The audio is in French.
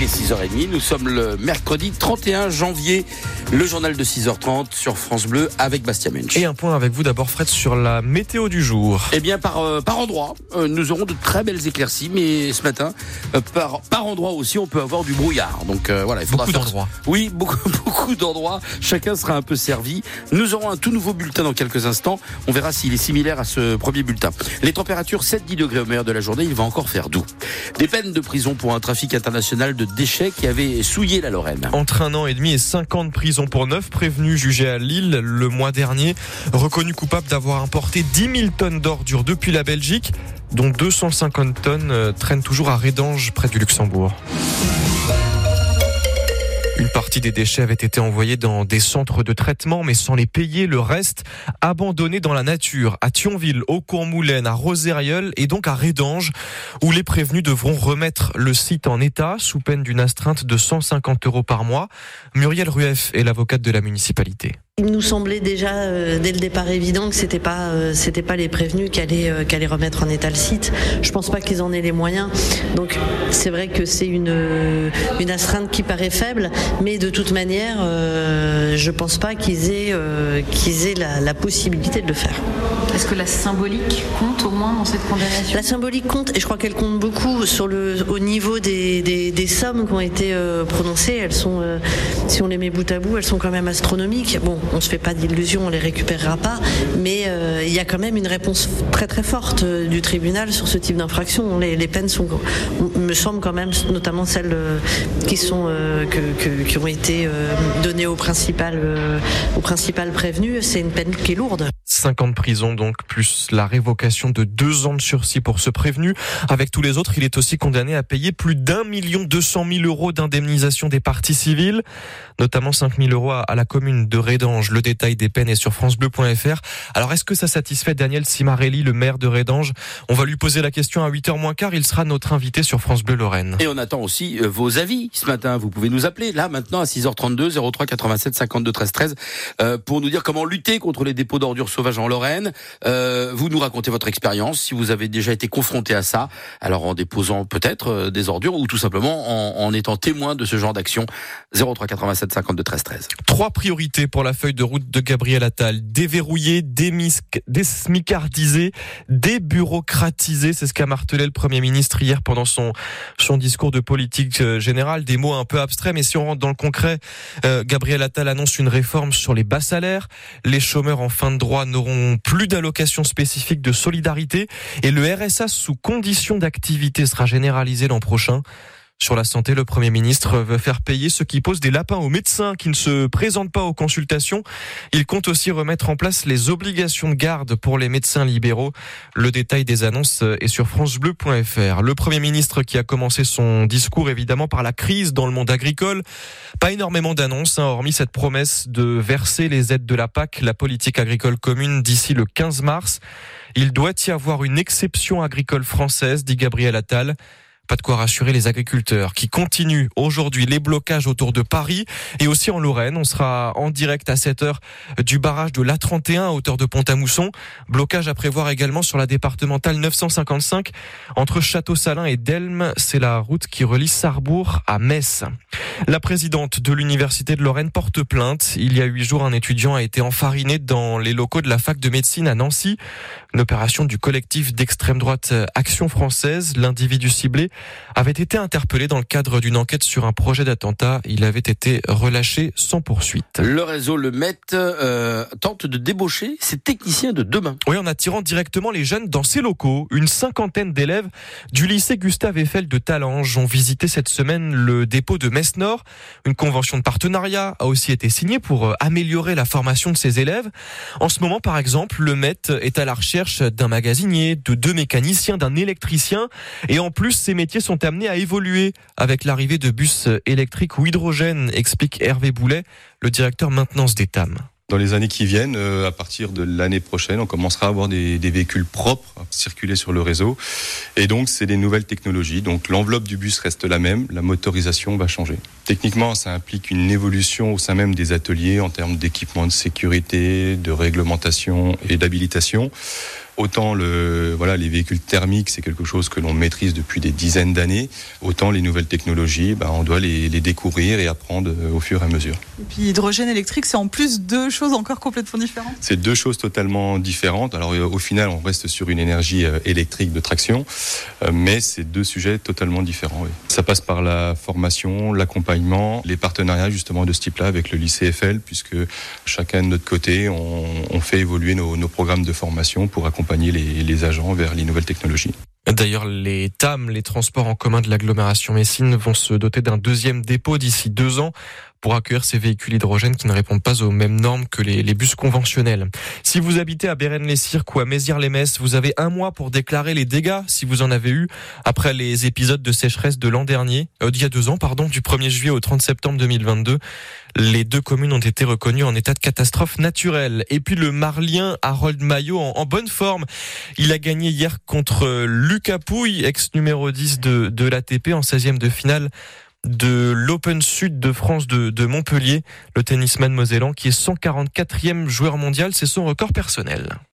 Il est 6h30, nous sommes le mercredi 31 janvier, le journal de 6h30 sur France Bleu avec Bastien Mensch. Et un point avec vous d'abord Fred sur la météo du jour. Eh bien par, euh, par endroit, euh, nous aurons de très belles éclaircies, mais ce matin, euh, par, par endroit aussi, on peut avoir du brouillard. Donc euh, voilà, il faudra Beaucoup faire- d'endroits. Oui, beaucoup, beaucoup d'endroits. Chacun sera un peu servi. Nous aurons un tout nouveau bulletin dans quelques instants. On verra s'il est similaire à ce premier bulletin. Les températures 7-10 degrés au meilleur de la journée. Il va encore faire doux. Des peines de prison pour un trafic international de déchets qui avait souillé la Lorraine. Entre un an et demi et cinq ans de prison pour neuf prévenus jugés à Lille le mois dernier, reconnu coupable d'avoir importé 10 000 tonnes d'ordures depuis la Belgique, dont 250 tonnes euh, traînent toujours à Rédange, près du Luxembourg. Des déchets avait été envoyée dans des centres de traitement, mais sans les payer. Le reste, abandonné dans la nature, à Thionville, au Courmoulaine, à Rosairieul et donc à Rédange, où les prévenus devront remettre le site en état sous peine d'une astreinte de 150 euros par mois. Muriel Rueff est l'avocate de la municipalité. Il nous semblait déjà euh, dès le départ évident que c'était pas euh, c'était pas les prévenus qui allaient euh, qui allaient remettre en état le site. Je pense pas qu'ils en aient les moyens. Donc c'est vrai que c'est une une astreinte qui paraît faible, mais de toute manière, je pense pas qu'ils aient qu'ils aient la, la possibilité de le faire. Est-ce que la symbolique compte au moins dans cette condamnation? La symbolique compte et je crois qu'elle compte beaucoup sur le au niveau des, des, des sommes qui ont été prononcées. Elles sont, si on les met bout à bout, elles sont quand même astronomiques. Bon, on se fait pas d'illusions, on les récupérera pas, mais euh, il y a quand même une réponse très très forte euh, du tribunal sur ce type d'infraction. Les, peines sont, me semble quand même, notamment celles euh, qui sont que, qui ont été données au principal au principal prévenu. C'est une peine qui est lourde. 5 ans de prison donc, plus la révocation de 2 ans de sursis pour ce prévenu. Avec tous les autres, il est aussi condamné à payer plus d'un million deux cent mille euros d'indemnisation des parties civiles, notamment 5 000 euros à la commune de Rédange. Le détail des peines est sur francebleu.fr. Alors, est-ce que ça satisfait Daniel Simarelli, le maire de Rédange? On va lui poser la question à 8h moins quart. Il sera notre invité sur France Bleu Lorraine. Et on attend aussi euh, vos avis ce matin. Vous pouvez nous appeler là maintenant à 6h32 03 87 52 13 13 euh, pour nous dire comment lutter contre les dépôts d'ordures sauvages en Lorraine. Euh, vous nous racontez votre expérience si vous avez déjà été confronté à ça. Alors en déposant peut-être euh, des ordures ou tout simplement en, en étant témoin de ce genre d'action. 03 87 52 13 13. Trois priorités pour la feuille de route de Gabriel Attal. Déverrouiller, désmicardiser, débureaucratiser. C'est ce qu'a martelé le Premier ministre hier pendant son, son discours de politique euh, générale. Des mots un peu abstraits, mais si on rentre dans le concret, euh, Gabriel Attal annonce une réforme sur les bas salaires. Les chômeurs en fin de droit n'auront plus d'allocations spécifiques de solidarité et le RSA sous condition d'activité sera généralisé l'an prochain. Sur la santé, le Premier ministre veut faire payer ceux qui posent des lapins aux médecins qui ne se présentent pas aux consultations. Il compte aussi remettre en place les obligations de garde pour les médecins libéraux. Le détail des annonces est sur francebleu.fr. Le Premier ministre qui a commencé son discours évidemment par la crise dans le monde agricole. Pas énormément d'annonces, hein, hormis cette promesse de verser les aides de la PAC, la politique agricole commune, d'ici le 15 mars. Il doit y avoir une exception agricole française, dit Gabriel Attal. Pas de quoi rassurer les agriculteurs qui continuent aujourd'hui les blocages autour de Paris et aussi en Lorraine. On sera en direct à 7 heures du barrage de l'A31 à hauteur de Pont-à-Mousson. Blocage à prévoir également sur la départementale 955 entre Château-Salin et Delme. C'est la route qui relie Sarrebourg à Metz. La présidente de l'université de Lorraine porte plainte. Il y a huit jours, un étudiant a été enfariné dans les locaux de la fac de médecine à Nancy. Une opération du collectif d'extrême droite Action française. L'individu ciblé avait été interpellé dans le cadre d'une enquête sur un projet d'attentat. Il avait été relâché sans poursuite. Le réseau Le Met euh, tente de débaucher ses techniciens de demain. Oui, en attirant directement les jeunes dans ses locaux. Une cinquantaine d'élèves du lycée Gustave Eiffel de Talange ont visité cette semaine le dépôt de Metz-Nord. Une convention de partenariat a aussi été signée pour euh, améliorer la formation de ses élèves. En ce moment, par exemple, le Met est à la recherche d'un magasinier, de deux mécaniciens, d'un électricien. Et en plus, ces métiers sont amenés à évoluer avec l'arrivée de bus électriques ou hydrogène, explique Hervé Boulet, le directeur maintenance des TAM. Dans les années qui viennent, euh, à partir de l'année prochaine, on commencera à avoir des, des véhicules propres à circuler sur le réseau. Et donc, c'est des nouvelles technologies. Donc, l'enveloppe du bus reste la même, la motorisation va changer. Techniquement, ça implique une évolution au sein même des ateliers en termes d'équipement de sécurité, de réglementation et d'habilitation. Autant le, voilà, les véhicules thermiques, c'est quelque chose que l'on maîtrise depuis des dizaines d'années, autant les nouvelles technologies, ben, on doit les, les découvrir et apprendre euh, au fur et à mesure. Et puis hydrogène électrique, c'est en plus deux choses encore complètement différentes. C'est deux choses totalement différentes. Alors euh, au final, on reste sur une énergie euh, électrique de traction, mais c'est deux sujets totalement différents. Oui. Ça passe par la formation, l'accompagnement, les partenariats justement de ce type-là avec le lycée FL, puisque chacun de notre côté, on, on fait évoluer nos, nos, programmes de formation pour les agents vers les nouvelles technologies. D'ailleurs, les TAM, les transports en commun de l'agglomération Messine, vont se doter d'un deuxième dépôt d'ici deux ans pour accueillir ces véhicules hydrogènes qui ne répondent pas aux mêmes normes que les, bus conventionnels. Si vous habitez à Bérennes-les-Cirques ou à Mézières-les-Messes, vous avez un mois pour déclarer les dégâts, si vous en avez eu, après les épisodes de sécheresse de l'an dernier, euh, d'il y a deux ans, pardon, du 1er juillet au 30 septembre 2022. Les deux communes ont été reconnues en état de catastrophe naturelle. Et puis le Marlien Harold Maillot en, bonne forme. Il a gagné hier contre Lucas Pouille, ex numéro 10 de, de l'ATP en 16e de finale de l'Open Sud de France de, Montpellier, le tennisman mosellan qui est 144e joueur mondial, c'est son record personnel.